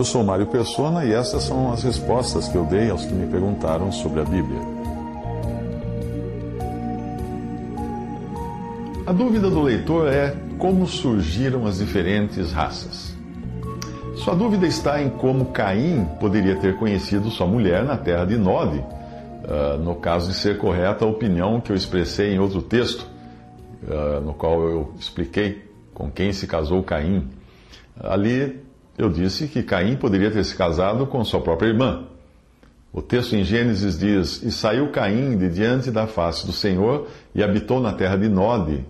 Eu sou Mário Persona e essas são as respostas que eu dei aos que me perguntaram sobre a Bíblia. A dúvida do leitor é como surgiram as diferentes raças. Sua dúvida está em como Caim poderia ter conhecido sua mulher na terra de Nod, uh, no caso de ser correta a opinião que eu expressei em outro texto, uh, no qual eu expliquei com quem se casou Caim. Ali eu disse que Caim poderia ter se casado com sua própria irmã. O texto em Gênesis diz: E saiu Caim de diante da face do Senhor e habitou na terra de Nod,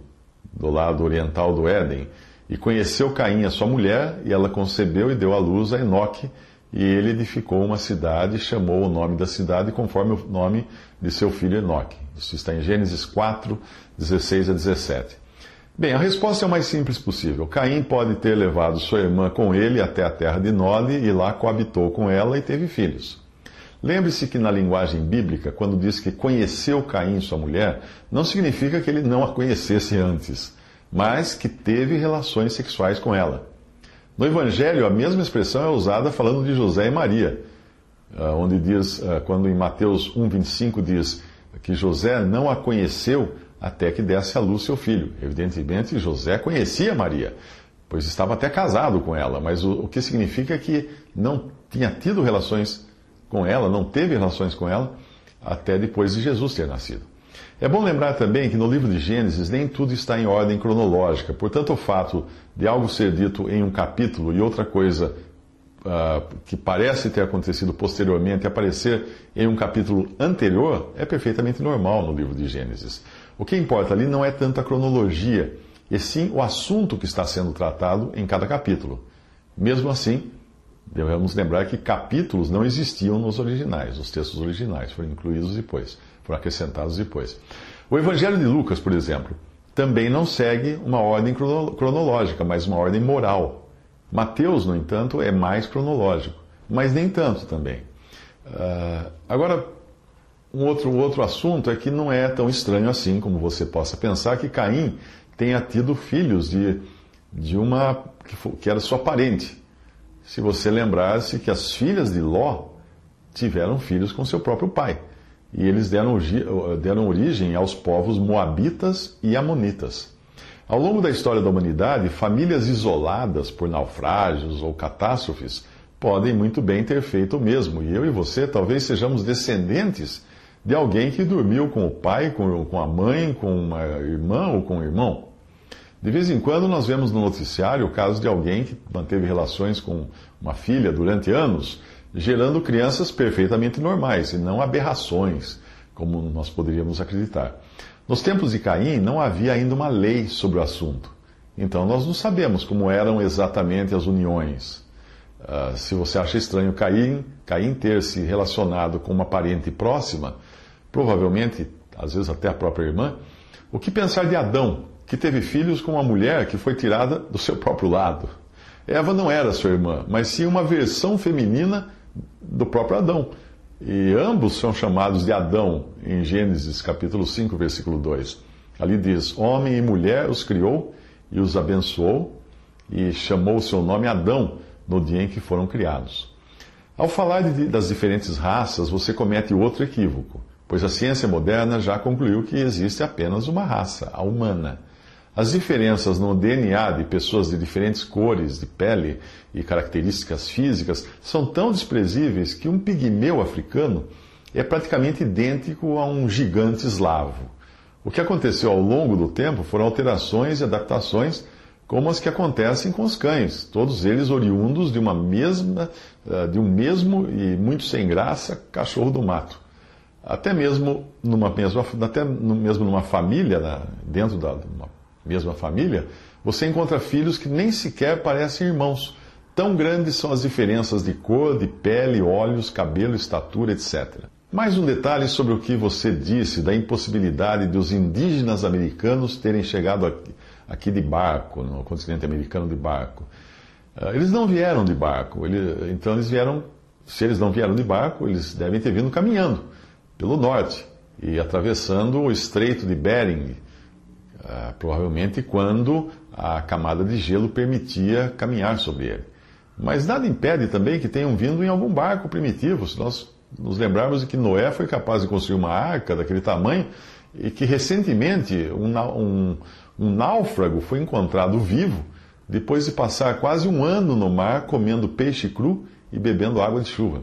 do lado oriental do Éden. E conheceu Caim a sua mulher, e ela concebeu e deu à luz a Enoque, e ele edificou uma cidade e chamou o nome da cidade conforme o nome de seu filho Enoque. Isso está em Gênesis 4, 16 a 17. Bem, a resposta é o mais simples possível. Caim pode ter levado sua irmã com ele até a terra de Nod e lá coabitou com ela e teve filhos. Lembre-se que na linguagem bíblica, quando diz que conheceu Caim sua mulher, não significa que ele não a conhecesse antes, mas que teve relações sexuais com ela. No Evangelho, a mesma expressão é usada falando de José e Maria, ah, onde diz, ah, quando em Mateus 1,25 diz que José não a conheceu até que desse à luz seu filho. Evidentemente, José conhecia Maria, pois estava até casado com ela, mas o, o que significa que não tinha tido relações com ela, não teve relações com ela, até depois de Jesus ter nascido. É bom lembrar também que no livro de Gênesis nem tudo está em ordem cronológica, portanto, o fato de algo ser dito em um capítulo e outra coisa uh, que parece ter acontecido posteriormente aparecer em um capítulo anterior é perfeitamente normal no livro de Gênesis. O que importa ali não é tanto a cronologia, e sim o assunto que está sendo tratado em cada capítulo. Mesmo assim, devemos lembrar que capítulos não existiam nos originais, os textos originais foram incluídos depois, foram acrescentados depois. O Evangelho de Lucas, por exemplo, também não segue uma ordem cronológica, mas uma ordem moral. Mateus, no entanto, é mais cronológico, mas nem tanto também. Uh, agora, um outro, outro assunto é que não é tão estranho assim como você possa pensar que Caim tenha tido filhos de, de uma que, que era sua parente. Se você lembrasse que as filhas de Ló tiveram filhos com seu próprio pai. E eles deram, deram origem aos povos moabitas e amonitas. Ao longo da história da humanidade, famílias isoladas por naufrágios ou catástrofes podem muito bem ter feito o mesmo. E eu e você talvez sejamos descendentes de alguém que dormiu com o pai, com, a mãe, com uma irmã ou com um irmão. De vez em quando nós vemos no noticiário o caso de alguém que manteve relações com uma filha durante anos, gerando crianças perfeitamente normais e não aberrações, como nós poderíamos acreditar. Nos tempos de Caim não havia ainda uma lei sobre o assunto. Então nós não sabemos como eram exatamente as uniões. Uh, se você acha estranho Caim, Caim ter se relacionado com uma parente próxima, provavelmente, às vezes até a própria irmã, o que pensar de Adão, que teve filhos com uma mulher que foi tirada do seu próprio lado? Eva não era sua irmã, mas sim uma versão feminina do próprio Adão. E ambos são chamados de Adão em Gênesis capítulo 5, versículo 2. Ali diz: Homem e mulher os criou e os abençoou e chamou o seu nome Adão no dia em que foram criados. Ao falar de, das diferentes raças, você comete outro equívoco, pois a ciência moderna já concluiu que existe apenas uma raça, a humana. As diferenças no DNA de pessoas de diferentes cores de pele e características físicas são tão desprezíveis que um pigmeu africano é praticamente idêntico a um gigante eslavo. O que aconteceu ao longo do tempo foram alterações e adaptações como as que acontecem com os cães, todos eles oriundos de uma mesma, eh, de um mesmo e muito sem graça cachorro do mato. Até mesmo numa mesma, até mesmo numa família, dentro da mesma família, você encontra filhos que nem sequer parecem irmãos. Tão grandes são as diferenças de cor, de pele, olhos, cabelo, estatura, etc. Mais um detalhe sobre o que você disse da impossibilidade de os indígenas americanos terem chegado aqui aqui de barco, no continente americano de barco. Ah, eles não vieram de barco, então eles vieram, se eles não vieram de barco, eles devem ter vindo caminhando pelo norte e atravessando o estreito de Bering, ah, provavelmente quando a camada de gelo permitia caminhar sobre ele. Mas nada impede também que tenham vindo em algum barco primitivo. Se nós nos lembrarmos de que Noé foi capaz de construir uma arca daquele tamanho e que recentemente um, um, um náufrago foi encontrado vivo depois de passar quase um ano no mar comendo peixe cru e bebendo água de chuva.